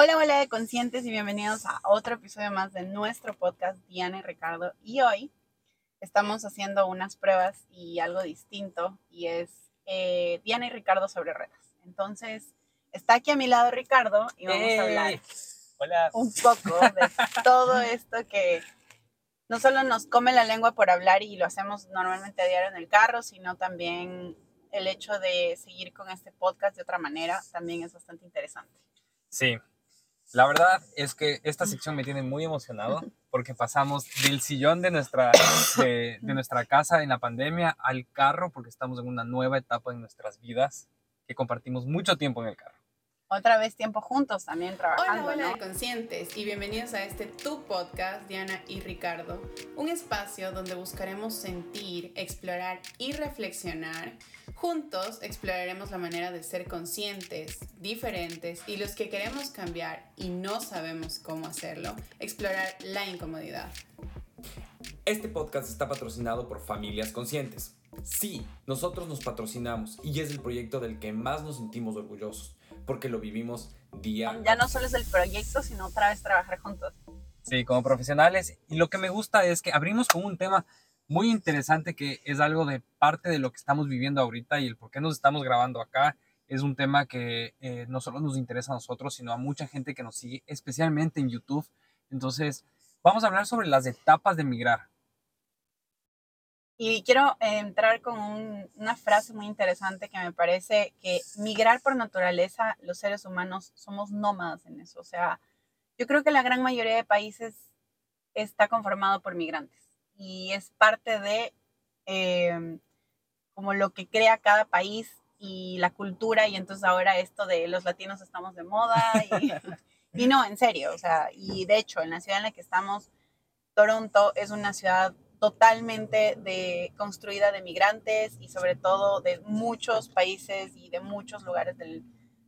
Hola, hola de conscientes y bienvenidos a otro episodio más de nuestro podcast Diana y Ricardo. Y hoy estamos haciendo unas pruebas y algo distinto y es eh, Diana y Ricardo sobre redes. Entonces, está aquí a mi lado Ricardo y vamos a hablar Hola. un poco de todo esto que no solo nos come la lengua por hablar y lo hacemos normalmente a diario en el carro, sino también el hecho de seguir con este podcast de otra manera también es bastante interesante. Sí, la verdad es que esta sección me tiene muy emocionado porque pasamos del sillón de nuestra, de, nuestra casa en la pandemia al carro porque estamos en una nueva etapa en nuestras vidas que compartimos mucho tiempo en el carro. Otra vez tiempo juntos también trabajando, Hola, hola ¿no? de conscientes y bienvenidos a este Tu Podcast, Diana y Ricardo, un espacio donde buscaremos sentir, explorar y reflexionar. Juntos exploraremos la manera de ser conscientes, diferentes y los que queremos cambiar y no sabemos cómo hacerlo, explorar la incomodidad. Este podcast está patrocinado por Familias Conscientes. Sí, nosotros nos patrocinamos y es el proyecto del que más nos sentimos orgullosos, porque lo vivimos día Ya no solo es el proyecto, sino otra vez trabajar juntos. Sí, como profesionales. Y lo que me gusta es que abrimos con un tema muy interesante que es algo de parte de lo que estamos viviendo ahorita y el por qué nos estamos grabando acá. Es un tema que eh, no solo nos interesa a nosotros, sino a mucha gente que nos sigue, especialmente en YouTube. Entonces, vamos a hablar sobre las etapas de migrar. Y quiero entrar con un- una frase muy interesante que me parece que migrar por naturaleza, los seres humanos somos nómadas en eso. O sea, yo creo que la gran mayoría de países está conformado por migrantes y es parte de eh, como lo que crea cada país y la cultura y entonces ahora esto de los latinos estamos de moda y, y no, en serio, o sea, y de hecho en la ciudad en la que estamos, Toronto es una ciudad totalmente de, construida de migrantes y sobre todo de muchos países y de muchos lugares del,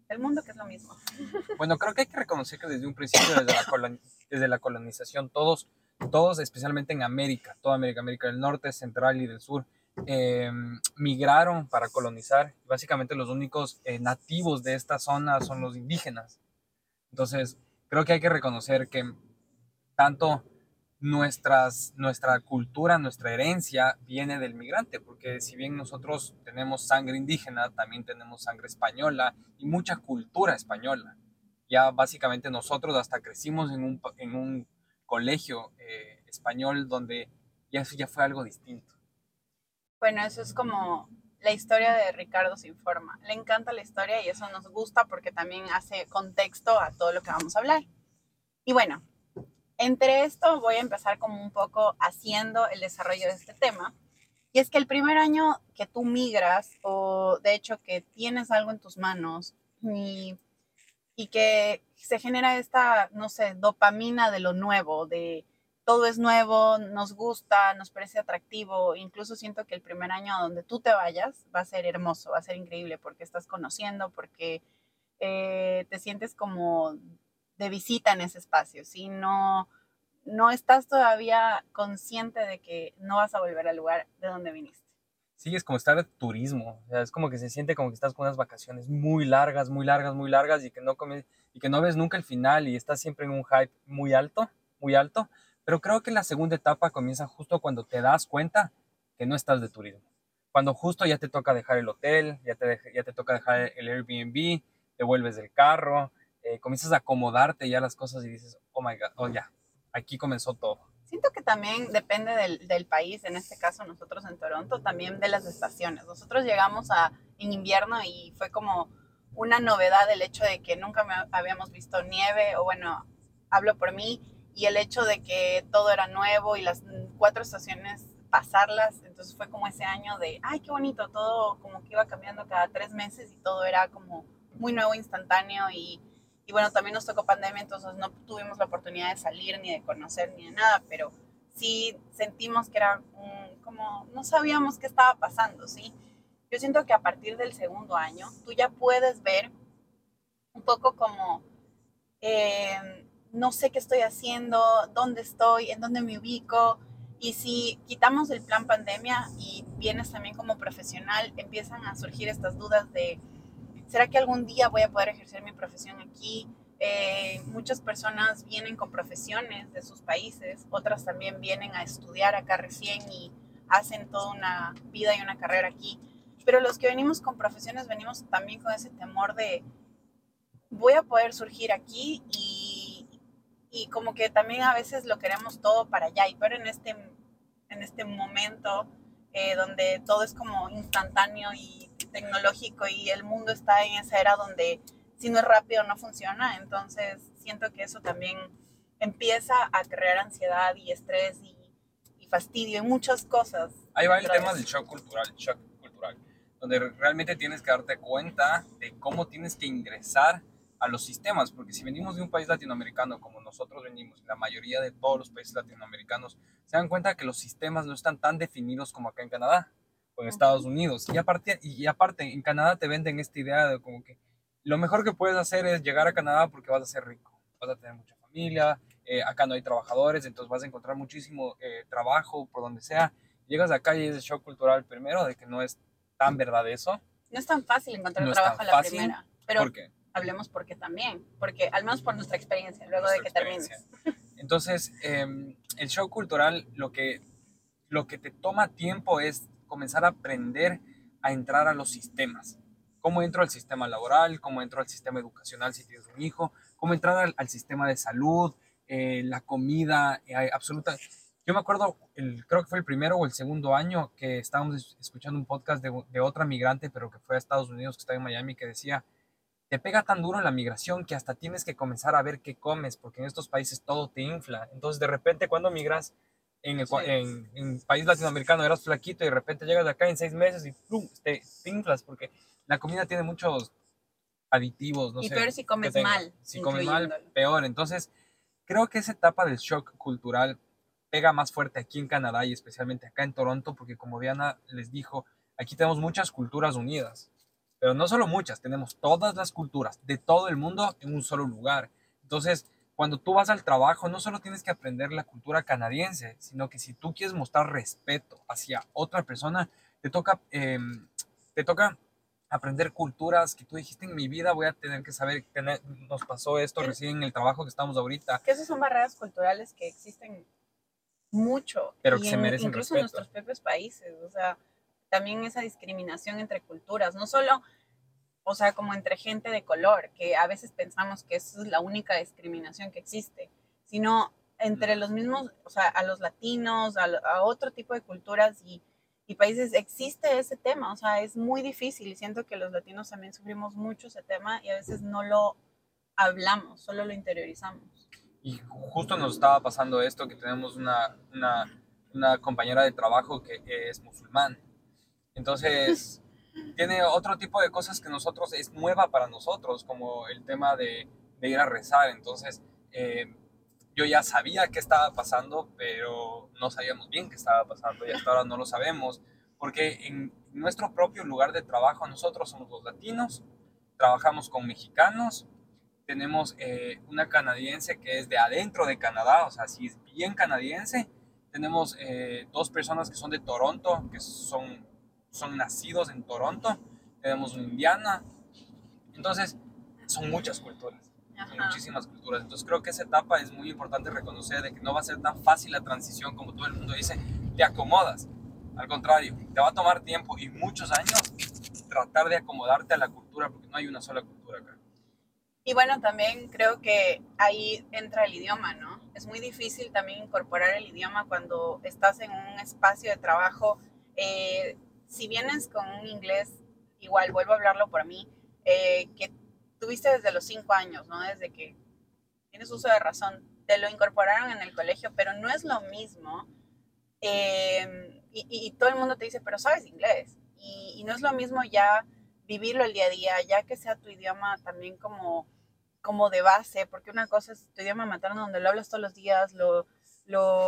del mundo, que es lo mismo. Bueno, creo que hay que reconocer que desde un principio, desde la, desde la colonización, todos, todos, especialmente en América, toda América, América del Norte, Central y del Sur, eh, migraron para colonizar. Básicamente los únicos eh, nativos de esta zona son los indígenas. Entonces, creo que hay que reconocer que tanto nuestras, nuestra cultura, nuestra herencia viene del migrante, porque si bien nosotros tenemos sangre indígena, también tenemos sangre española y mucha cultura española. Ya básicamente nosotros hasta crecimos en un, en un colegio eh, español donde ya eso ya fue algo distinto. Bueno, eso es como la historia de Ricardo se informa. Le encanta la historia y eso nos gusta porque también hace contexto a todo lo que vamos a hablar. Y bueno, entre esto voy a empezar como un poco haciendo el desarrollo de este tema. Y es que el primer año que tú migras o de hecho que tienes algo en tus manos y, y que se genera esta, no sé, dopamina de lo nuevo, de todo es nuevo, nos gusta, nos parece atractivo, incluso siento que el primer año donde tú te vayas va a ser hermoso, va a ser increíble porque estás conociendo, porque eh, te sientes como de visita en ese espacio, ¿sí? No, no estás todavía consciente de que no vas a volver al lugar de donde viniste. Sí, es como estar de turismo, es como que se siente como que estás con unas vacaciones muy largas, muy largas, muy largas y que no comes, y que no ves nunca el final y estás siempre en un hype muy alto, muy alto, pero creo que la segunda etapa comienza justo cuando te das cuenta que no estás de turismo. Cuando justo ya te toca dejar el hotel, ya te, ya te toca dejar el Airbnb, te vuelves del carro, eh, comienzas a acomodarte ya las cosas y dices, oh my God, oh ya, aquí comenzó todo. Siento que también depende del, del país, en este caso nosotros en Toronto, también de las estaciones. Nosotros llegamos a, en invierno y fue como una novedad el hecho de que nunca me- habíamos visto nieve, o bueno, hablo por mí, y el hecho de que todo era nuevo y las cuatro estaciones pasarlas, entonces fue como ese año de, ay, qué bonito, todo como que iba cambiando cada tres meses y todo era como muy nuevo, instantáneo y, y bueno, también nos tocó pandemia, entonces no tuvimos la oportunidad de salir ni de conocer ni de nada, pero sí sentimos que era como, no sabíamos qué estaba pasando, ¿sí? Yo siento que a partir del segundo año tú ya puedes ver un poco como, eh, no sé qué estoy haciendo, dónde estoy, en dónde me ubico. Y si quitamos el plan pandemia y vienes también como profesional, empiezan a surgir estas dudas de, ¿será que algún día voy a poder ejercer mi profesión aquí? eh, muchas personas vienen con profesiones de sus países, otras también vienen a estudiar acá recién y hacen toda una vida y una carrera aquí. Pero los que venimos con profesiones venimos también con ese temor de voy a poder surgir aquí y, y como que también a veces lo queremos todo para allá. Y pero en este, en este momento eh, donde todo es como instantáneo y tecnológico y el mundo está en esa era donde si no es rápido no funciona. Entonces siento que eso también empieza a crear ansiedad y estrés y, fastidio y muchas cosas. Ahí va el tema del shock cultural, shock cultural, donde realmente tienes que darte cuenta de cómo tienes que ingresar a los sistemas, porque si venimos de un país latinoamericano como nosotros venimos, la mayoría de todos los países latinoamericanos, se dan cuenta que los sistemas no están tan definidos como acá en Canadá o en Estados Unidos. Y aparte, y aparte, en Canadá te venden esta idea de como que lo mejor que puedes hacer es llegar a Canadá porque vas a ser rico, vas a tener mucha familia, eh, acá no hay trabajadores, entonces vas a encontrar muchísimo eh, trabajo por donde sea. Llegas acá y es el shock cultural primero de que no es tan verdad eso. No es tan fácil encontrar trabajo a la primera. Pero ¿Por qué? Hablemos por qué también, porque al menos por nuestra experiencia, luego de que termines. Entonces, em, el shock cultural lo que, lo que te toma tiempo es comenzar a aprender a entrar a los sistemas cómo entro al sistema laboral, cómo entro al sistema educacional si tienes un hijo, cómo entrar al, sistema de salud, eh, la comida, eh, absoluta. Yo me acuerdo, el, creo que fue el primero o el segundo año que estábamos escuchando un podcast de, de, otra migrante, pero que fue a Estados Unidos, que está en Miami, que decía, te pega tan duro en la migración que hasta tienes que comenzar a ver qué comes, porque en estos países todo te infla. Entonces, de repente, cuando migras en, el, en, en país latinoamericano, eras flaquito y de repente llegas acá en seis meses y ¡plum! Te, te inflas, porque la comida tiene muchos aditivos, no y sé. Y peor si comes mal. Si comes mal, peor. Entonces, creo que esa etapa del shock cultural pega más fuerte aquí en Canadá y especialmente acá en Toronto, porque como Diana les dijo, aquí tenemos muchas culturas unidas. Pero no solo muchas, tenemos todas las culturas de todo el mundo en un solo lugar. Entonces, cuando tú vas al trabajo, no solo tienes que aprender la cultura canadiense, sino que si tú quieres mostrar respeto hacia otra persona, te toca, em, te toca aprender culturas que tú dijiste en mi vida voy a tener que saber que nos pasó esto recién en el trabajo que estamos ahorita. Que esas son barreras culturales que existen mucho. Pero que se merecen Incluso en nuestros propios países. O sea, también esa discriminación entre culturas. No solo, o sea, como entre gente de color, que a veces pensamos que esa es la única discriminación que existe, sino entre los mismos, o sea, a los latinos, a, a otro tipo de culturas y y países existe ese tema, o sea, es muy difícil y siento que los latinos también sufrimos mucho ese tema y a veces no lo hablamos, solo lo interiorizamos. Y justo nos estaba pasando esto, que tenemos una, una, una compañera de trabajo que es musulmán. Entonces, tiene otro tipo de cosas que nosotros es nueva para nosotros, como el tema de, de ir a rezar. Entonces, eh, yo ya sabía qué estaba pasando, pero no sabíamos bien qué estaba pasando y hasta ahora no lo sabemos, porque en nuestro propio lugar de trabajo nosotros somos los latinos, trabajamos con mexicanos, tenemos eh, una canadiense que es de adentro de Canadá, o sea, sí es bien canadiense, tenemos eh, dos personas que son de Toronto, que son, son nacidos en Toronto, tenemos una indiana, entonces son muchas culturas muchísimas culturas. Entonces creo que esa etapa es muy importante reconocer de que no va a ser tan fácil la transición como todo el mundo dice, te acomodas. Al contrario, te va a tomar tiempo y muchos años tratar de acomodarte a la cultura porque no hay una sola cultura acá. Y bueno, también creo que ahí entra el idioma, ¿no? Es muy difícil también incorporar el idioma cuando estás en un espacio de trabajo. Eh, si vienes con un inglés, igual vuelvo a hablarlo por mí, eh, que tuviste desde los cinco años, ¿no? Desde que tienes uso de razón, te lo incorporaron en el colegio, pero no es lo mismo. Em, y, todo el mundo te dice, pero sabes inglés. Y, no es lo mismo ya vivirlo el día a día, ya que sea tu idioma también como, como de base, porque una cosa es tu idioma materno donde lo hablas todos los días, lo, lo,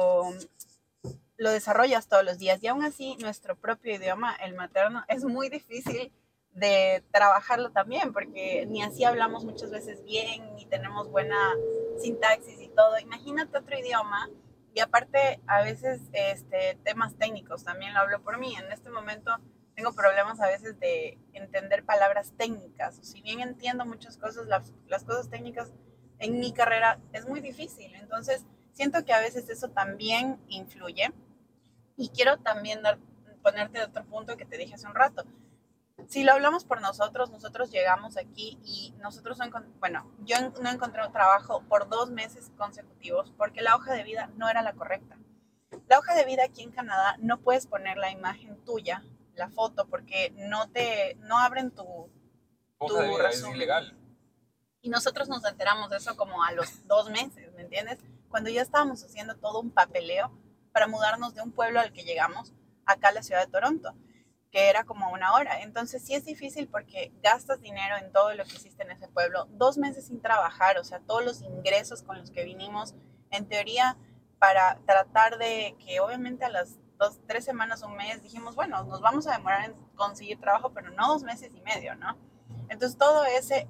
lo desarrollas todos los días. Y aún así, nuestro propio idioma, el materno, es muy difícil de trabajarlo también, porque ni así hablamos muchas veces bien, ni tenemos buena sintaxis y todo. Imagínate otro idioma y aparte a veces este, temas técnicos, también lo hablo por mí. En este momento tengo problemas a veces de entender palabras técnicas. Si bien entiendo muchas cosas, las, las cosas técnicas en mi carrera es muy difícil. Entonces, siento que a veces eso también influye. Y quiero también dar, ponerte otro punto que te dije hace un rato. Si lo hablamos por nosotros, nosotros llegamos aquí y nosotros no bueno, yo no encontré trabajo por dos meses consecutivos porque la hoja de vida no era la correcta. La hoja de vida aquí en Canadá no puedes poner la imagen tuya, la foto, porque no te, no abren tu, Hoja de vida es ilegal. Y nosotros nos enteramos de eso como a los dos meses, ¿me entiendes? Cuando ya estábamos haciendo todo un papeleo para mudarnos de un pueblo al que llegamos acá a la ciudad de Toronto, que era como una hora. Entonces sí es difícil porque gastas dinero en todo lo que hiciste en ese pueblo, dos meses sin trabajar, o sea, todos los ingresos con los que vinimos, en teoría, para tratar de que obviamente a las dos, tres semanas, un mes, dijimos, bueno, nos vamos a demorar en conseguir trabajo, pero no dos meses y medio, ¿no? Entonces todo ese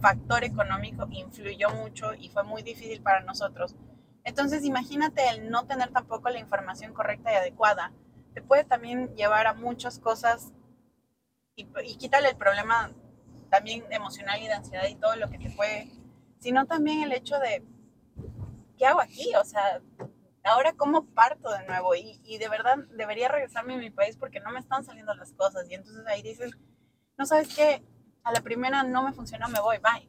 factor económico influyó mucho y fue muy difícil para nosotros. Entonces imagínate el no tener tampoco la información correcta y adecuada. Te puede también llevar a muchas cosas y, y quítale el problema también emocional y de ansiedad y todo lo que te puede, sino también el hecho de, ¿qué hago aquí? O sea, ahora cómo parto de nuevo y, y de verdad debería regresarme a mi país porque no me están saliendo las cosas. Y entonces ahí dices, no sabes qué, a la primera no me funcionó, me voy, bye.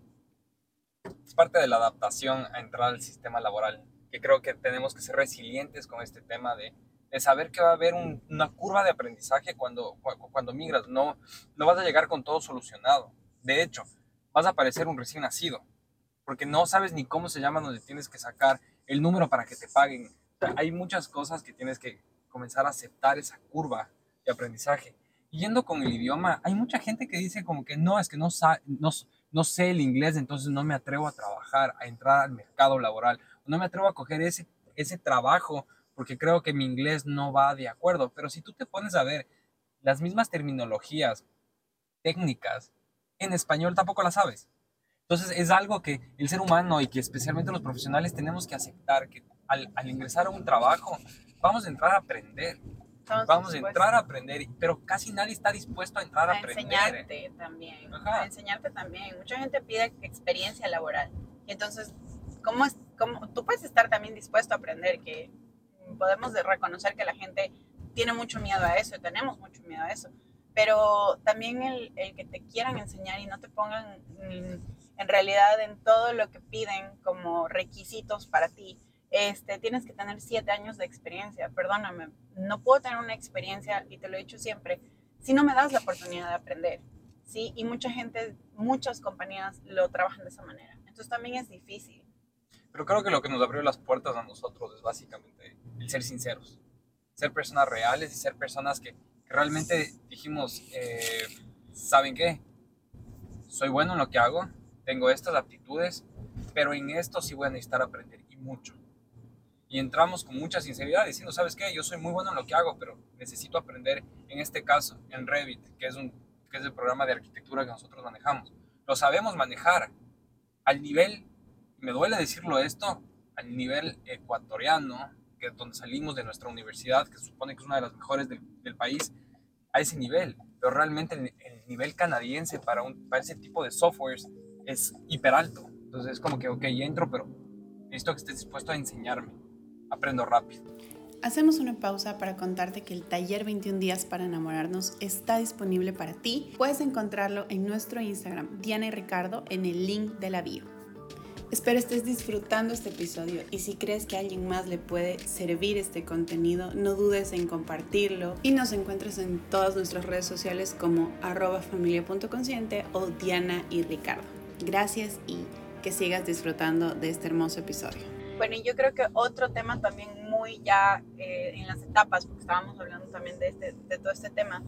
Es parte de la adaptación a entrar al sistema laboral, que creo que tenemos que ser resilientes con este tema de, de saber que va a haber una curva de aprendizaje cuando, cuando migras. No, no vas a llegar con todo solucionado. De hecho, vas a parecer un recién nacido, porque no sabes ni cómo se llama donde tienes que sacar el número para que te paguen. hay muchas cosas que tienes que comenzar a aceptar esa curva de aprendizaje yendo con el idioma, hay mucha gente que dice como que no, es que no, no, no sé el inglés, entonces no me atrevo a trabajar, a entrar al mercado laboral, no me atrevo a coger ese, ese trabajo porque creo que mi inglés no va de acuerdo. Pero si tú te pones a ver las mismas terminologías técnicas, en español tampoco las sabes. Entonces es algo que el ser humano y que especialmente los profesionales tenemos que aceptar, que al, al ingresar a un trabajo vamos a entrar a aprender Vamos a entrar a aprender, pero casi nadie está dispuesto a entrar a, aprender. enseñarte también. A enseñarte también. Mucha gente pide experiencia laboral. Y entonces, ¿cómo es, tú puedes estar también dispuesto a aprender? Que podemos reconocer que la gente tiene mucho miedo a eso, y tenemos mucho miedo a eso. Pero también el, el que te quieran enseñar y no te pongan en realidad en todo lo que piden como requisitos para ti este, tienes que tener siete años de experiencia. Perdóname, no puedo tener una experiencia, y te lo he dicho siempre, si no me das la oportunidad de aprender. ¿sí? Y mucha gente, muchas compañías lo trabajan de esa manera. Entonces también es difícil. Pero creo que lo que nos abrió las puertas a nosotros es básicamente el ser sinceros, ser personas reales y ser personas que, realmente dijimos, eh, ¿saben qué? Soy bueno en lo que hago, tengo estas aptitudes, pero en esto sí voy a necesitar aprender y mucho y entramos con mucha sinceridad diciendo, ¿sabes qué? Yo soy muy bueno en lo que hago, pero necesito aprender, en este caso, en Revit, que es, un, que es el programa de arquitectura que nosotros manejamos. Lo sabemos manejar al nivel, me duele decirlo esto, al nivel ecuatoriano, que es donde salimos de nuestra universidad, que se supone que es una de las mejores del, país, a ese nivel. Pero realmente el, el nivel canadiense para, para ese tipo de softwares es hiper alto. Entonces es como que, ok, entro, pero necesito que estés dispuesto a enseñarme aprendo rápido. Hacemos una pausa para contarte que el taller 21 días para enamorarnos está disponible para ti. Puedes encontrarlo en nuestro Instagram, Diana y Ricardo, en el link de la bio. Espero estés disfrutando este episodio y si crees que a alguien más le puede servir este contenido, no dudes en compartirlo y nos encuentras en todas nuestras redes sociales como arroba familia.consciente o Diana y Ricardo. Gracias y que sigas disfrutando de este hermoso episodio. Bueno, y yo creo que otro tema también muy ya eh, en las etapas, porque estábamos hablando también de, este, de todo este tema,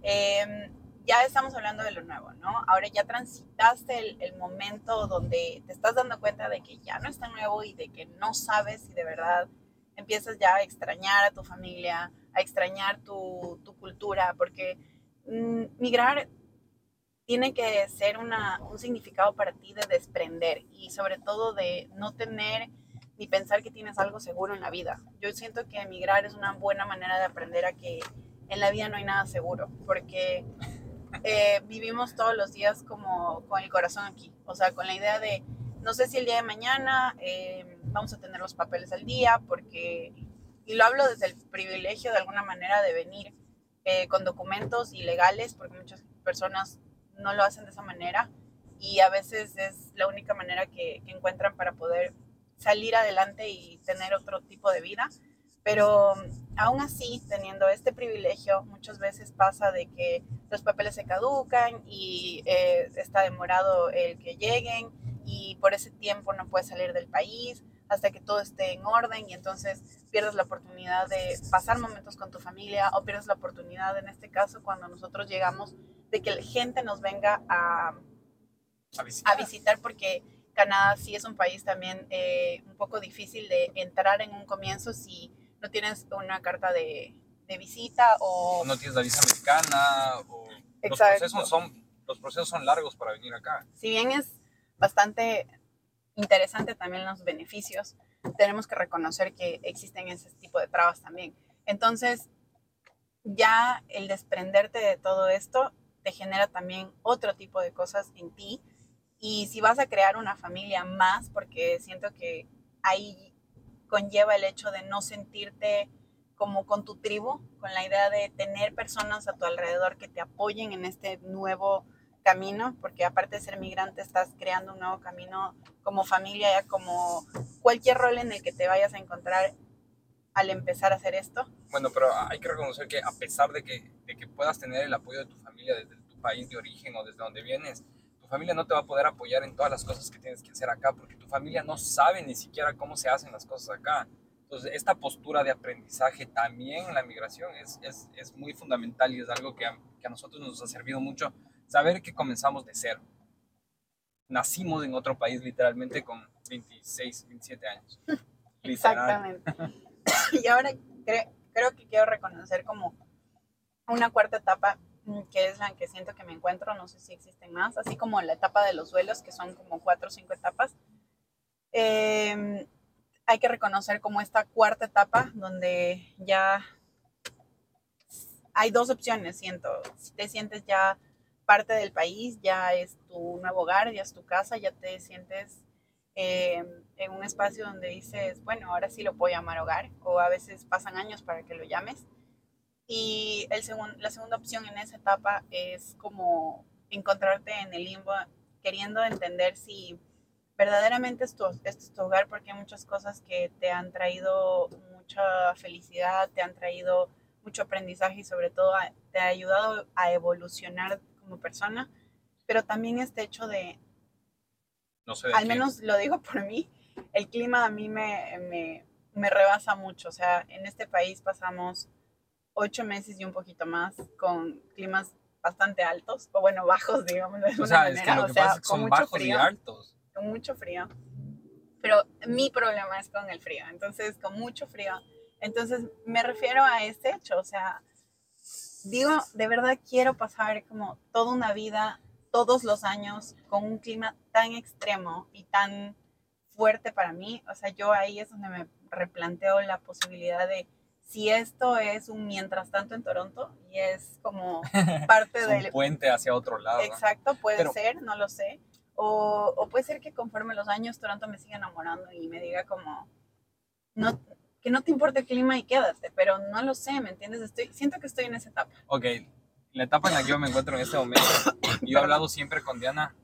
em, ya estamos hablando de lo nuevo, ¿no? Ahora ya transitaste el, el, momento donde te estás dando cuenta de que ya no es tan nuevo y de que no sabes si de verdad empiezas ya a extrañar a tu familia, a extrañar tu, tu cultura, porque mm, migrar tiene que ser una, un significado para ti de desprender y sobre todo de no tener ni pensar que tienes algo seguro en la vida. Yo siento que emigrar es una buena manera de aprender a que en la vida no hay nada seguro, porque eh, vivimos todos los días como con el corazón aquí, o sea, con la idea de no sé si el día de mañana eh, vamos a tener los papeles al día, porque, y lo hablo desde el privilegio de alguna manera de venir eh, con documentos ilegales, porque muchas personas no lo hacen de esa manera y a veces es la única manera que, que encuentran para poder salir adelante y tener otro tipo de vida. Pero aún así, teniendo este privilegio, muchas veces pasa de que los papeles se caducan y eh, está demorado el que lleguen y por ese tiempo no puedes salir del país hasta que todo esté en orden y entonces pierdes la oportunidad de pasar momentos con tu familia o pierdes la oportunidad, en este caso, cuando nosotros llegamos, de que la gente nos venga a, A visitar. a visitar porque Canadá sí es un país también eh, un poco difícil de entrar en un comienzo si no tienes una carta de, de visita o... no tienes la visa americana o los Exacto. procesos son los procesos son largos para venir acá. si bien es bastante interesante también los beneficios, tenemos que reconocer que existen ese tipo de trabas también. Entonces, ya el desprenderte de todo esto te genera también otro tipo de cosas en ti. Y si vas a crear una familia más, porque siento que ahí conlleva el hecho de no sentirte como con tu tribu, con la idea de tener personas a tu alrededor que te apoyen en este nuevo camino, porque aparte de ser migrante estás creando un nuevo camino como familia, como cualquier rol en el que te vayas a encontrar al empezar a hacer esto. Bueno, pero hay que reconocer que a pesar de que, de que puedas tener el apoyo de tu familia desde tu país de origen o desde donde vienes, tu familia no te va a poder apoyar en todas las cosas que tienes que hacer acá, porque tu familia no sabe ni siquiera cómo se hacen las cosas acá. Entonces, esta postura de aprendizaje también en la migración es, es, es muy fundamental y es algo que a, que a nosotros nos ha servido mucho, saber que comenzamos de cero. Nacimos en otro país literalmente con 26, 27 años. Exactamente. y ahora cre- creo que quiero reconocer como una cuarta etapa mm, que es la que siento que me encuentro, no sé si existen más, así como la etapa de los duelos, que son como cuatro o cinco etapas. Eh, hay que reconocer como esta cuarta etapa donde ya hay dos opciones, siento. Si te sientes ya parte del país, ya es tu nuevo hogar, ya es tu casa, ya te sientes eh, en un espacio donde dices, bueno, ahora sí lo puedo llamar hogar, o a veces pasan años para que lo llames. Y la segunda opción en esa etapa es como encontrarte en el limbo, queriendo entender si verdaderamente es tu, este es tu hogar, porque hay muchas cosas que te han traído mucha felicidad, te han traído mucho aprendizaje y sobre todo te ha ayudado a evolucionar como persona, pero también este hecho de, No sé de al menos lo digo por mí, el clima a mí me, me, me rebasa mucho. O sea, en este país pasamos ocho meses y un poquito más con climas bastante altos, o bueno, bajos, digamos, de O sea, es que manera. lo o que sea, pasa es que son bajos y frío, altos. Con mucho frío. Pero mi problema es con el frío, entonces con mucho frío. Entonces me refiero a ese hecho, o sea, digo, de verdad quiero pasar como toda una vida, todos los años, con un clima tan extremo y tan fuerte para mí. O sea, yo ahí es donde me replanteo la posibilidad de si esto es un mientras tanto en Toronto y es como parte Es del puente hacia otro lado. Exacto, puede Pero- ser, no lo sé. O, o puede ser que conforme los años Toronto me siga enamorando y me diga como, no, que no te importa el clima y quédate, pero no lo sé, ¿me entiendes? Estoy, siento que estoy en esa etapa. Ok, la etapa en la que yo me encuentro en este momento, y yo he hablado siempre con Diana,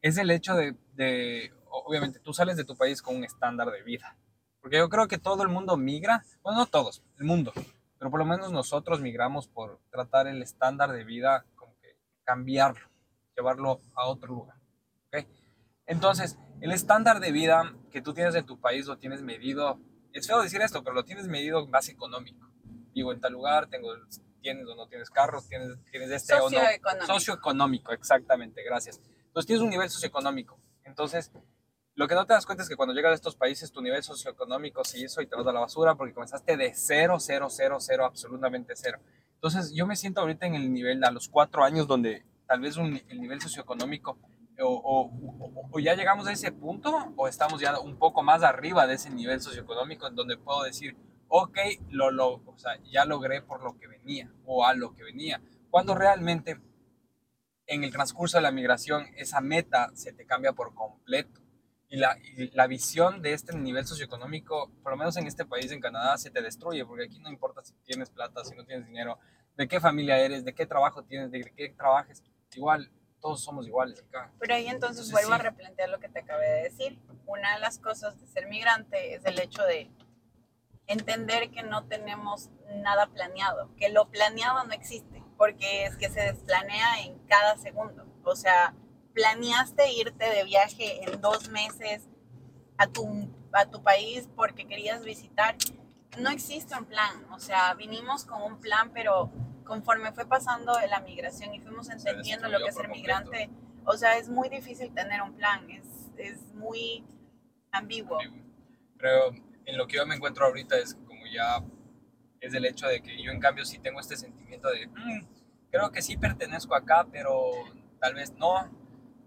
es el hecho de, de, obviamente, tú sales de tu país con un estándar de vida. Porque yo creo que todo el mundo migra, bueno, no todos, el mundo, pero por lo menos nosotros migramos por tratar el estándar de vida, como que cambiarlo, llevarlo a otro lugar. ¿ok? Entonces, el estándar de vida que tú tienes en tu país lo tienes medido, es feo decir esto, pero lo tienes medido base económico. Vivo en tal lugar, tengo, tienes o no tienes carros, tienes, tienes este o no. Socioeconómico, exactamente, gracias. Entonces tienes un nivel socioeconómico. Entonces, lo que no te das cuenta es que cuando llegas a estos países, tu nivel socioeconómico se hizo y te vas a la basura porque comenzaste de cero, cero, cero, cero, absolutamente cero. Entonces, yo me siento ahorita en el nivel, a los cuatro años, donde tal vez un- el nivel socioeconómico, o, o- o- o ya llegamos a ese punto, o estamos ya un poco más arriba de ese nivel socioeconómico, en donde puedo decir, ok, lo, lo, o sea, ya logré por lo que venía, o a lo que venía. Cuando realmente en el transcurso de la migración esa meta se te cambia por completo. Y la, y la visión de este nivel socioeconómico, por lo menos en este país, en Canadá, se te destruye, porque aquí no importa si tienes plata, si no tienes dinero, de qué familia eres, de qué trabajo tienes, de qué trabajes. Igual, todos somos iguales acá. Pero ahí entonces, Entonces, vuelvo a replantear lo que te acabé de decir. Una de las cosas de ser migrante es el hecho de entender que no tenemos nada planeado, que lo planeado no existe, porque es que se desplanea en cada segundo. O sea, planeaste irte de viaje en dos meses a tu, a tu país porque querías visitar. No existe un plan, o sea, vinimos con un plan, pero conforme fue pasando la migración y fuimos entendiendo lo que es ser migrante, o sea, es muy difícil tener un plan, es, es muy ambiguo. Pero en lo que yo me encuentro ahorita es como ya es el hecho de que yo en cambio sí tengo este sentimiento de "Mm, creo que sí pertenezco acá, pero tal vez no,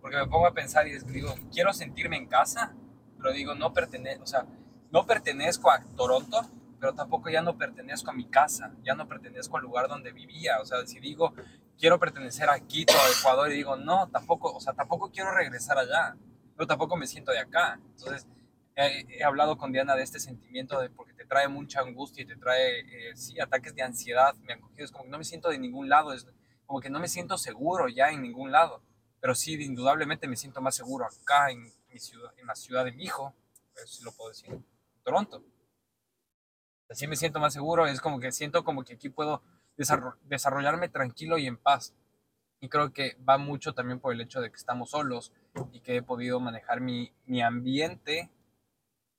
porque me pongo a pensar y digo, quiero sentirme en casa, pero digo, no pertenezco, o sea, no pertenezco a Toronto, pero tampoco ya no pertenezco a mi casa, ya no pertenezco al lugar donde vivía, o sea, si digo, quiero pertenecer a Quito, a Ecuador, y digo, no, tampoco, o sea, tampoco quiero regresar allá, pero tampoco me siento de acá, entonces he, he hablado con Diana de este sentimiento de porque te trae mucha angustia y te trae, eh, sí, ataques de ansiedad, me han cogido, es como que no me siento de ningún lado, es como que no me siento seguro ya en ningún lado, pero sí, indudablemente me siento más seguro acá en, mi ciudad, en la ciudad de mi hijo, eso sí lo puedo decir, Toronto. Así me siento más seguro, es como que siento como que aquí puedo desarro- desarrollarme tranquilo y en paz. Y creo que va mucho también por el hecho de que estamos solos y que he podido manejar mi, mi ambiente,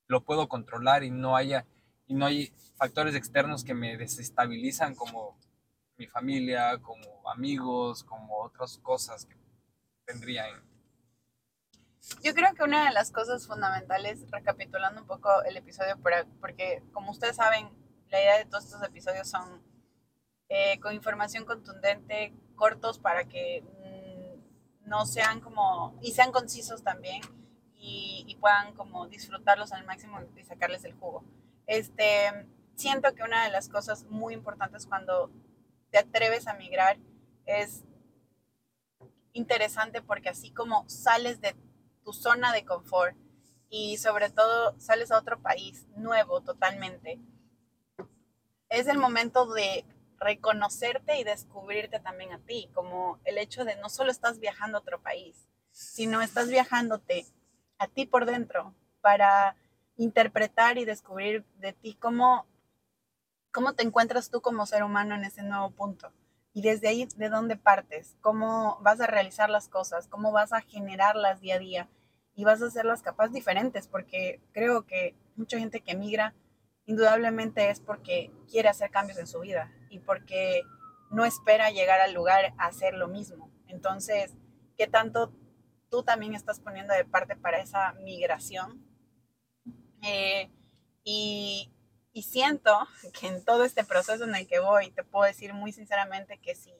lo puedo controlar y no haya y no hay factores externos que me desestabilizan como mi familia, como amigos, como otras cosas que tendría en, Yo creo que una de las cosas fundamentales, recapitulando un poco el episodio, por- porque como ustedes saben, la idea de todos estos episodios son eh, con información contundente, cortos para que mm, no sean como, y sean concisos también, y, y puedan como disfrutarlos al máximo y sacarles el jugo. Este, siento que una de las cosas muy importantes cuando te atreves a migrar es interesante porque así como sales de tu zona de confort y sobre todo sales a otro país nuevo totalmente, es el momento de reconocerte y descubrirte también a ti, como el hecho de no solo estás viajando a otro país, sino estás viajándote a ti por dentro para interpretar y descubrir de ti cómo, cómo te encuentras tú como ser humano en ese nuevo punto. Y desde ahí, ¿de dónde partes? ¿Cómo vas a realizar las cosas? ¿Cómo vas a generarlas día a día? Y vas a hacerlas capaz diferentes, porque creo que mucha gente que migra indudablemente es porque quiere hacer cambios en su vida y porque no espera llegar al lugar a hacer lo mismo. Entonces, ¿qué tanto tú también estás poniendo de parte para esa migración? Eh, y, y siento que en todo este proceso en el que voy, te puedo decir muy sinceramente que si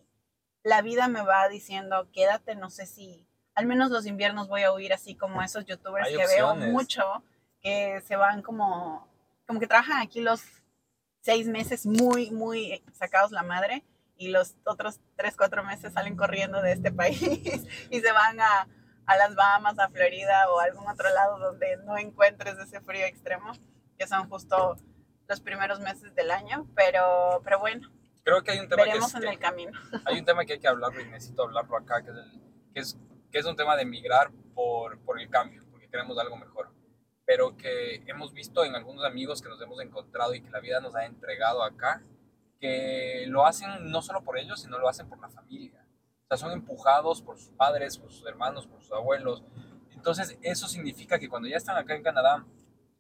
la vida me va diciendo, quédate, no sé si, al menos los inviernos voy a huir así como esos youtubers Hay que veo opciones. mucho, que se van como, como que trabajan aquí los seis meses muy, muy sacados la madre y los otros tres, cuatro meses salen corriendo de este país y se van a, a las Bahamas, a Florida o a algún otro lado donde no encuentres ese frío extremo, que son justo los primeros meses del año, pero, pero bueno, Creo que hay un tema que, veremos es, en que- el camino. hay un tema que hay que hablarlo y necesito hablarlo acá, que es, el- que es, que es un tema de migrar por, por el cambio, porque queremos algo mejor. Pero que hemos visto en algunos amigos que nos hemos encontrado y que la vida nos ha entregado acá, que lo hacen no solo por ellos, sino lo hacen por la familia. O sea, son empujados por sus padres, por sus hermanos, por sus abuelos. Entonces, eso significa que cuando ya están acá en Canadá,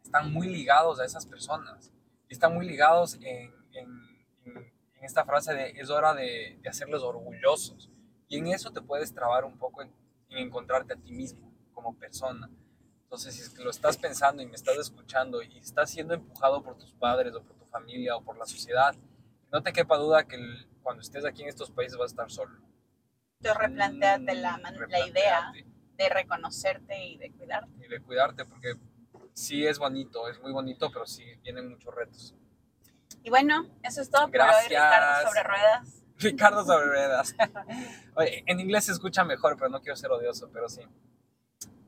están muy ligados a esas personas. Están muy ligados en, en- en- esta frase de es hora de, de hacerlos orgullosos. Y en eso te puedes trabar un poco en, en encontrarte a ti mismo como persona. Entonces, si es que lo estás pensando y me estás escuchando y estás siendo empujado por tus padres o por tu familia o por la sociedad, no te quepa duda que el- cuando estés aquí en estos países vas a estar solo. Entonces, replanteate la, la idea de reconocerte y de cuidarte. Y de cuidarte, porque sí es bonito, es muy bonito, pero sí vienen muchos retos. Y bueno, eso es todo por hoy, Gracias. Ricardo sobre ruedas. Ricardo sobre ruedas. Oye, en inglés se escucha mejor, pero no quiero ser odioso, pero sí.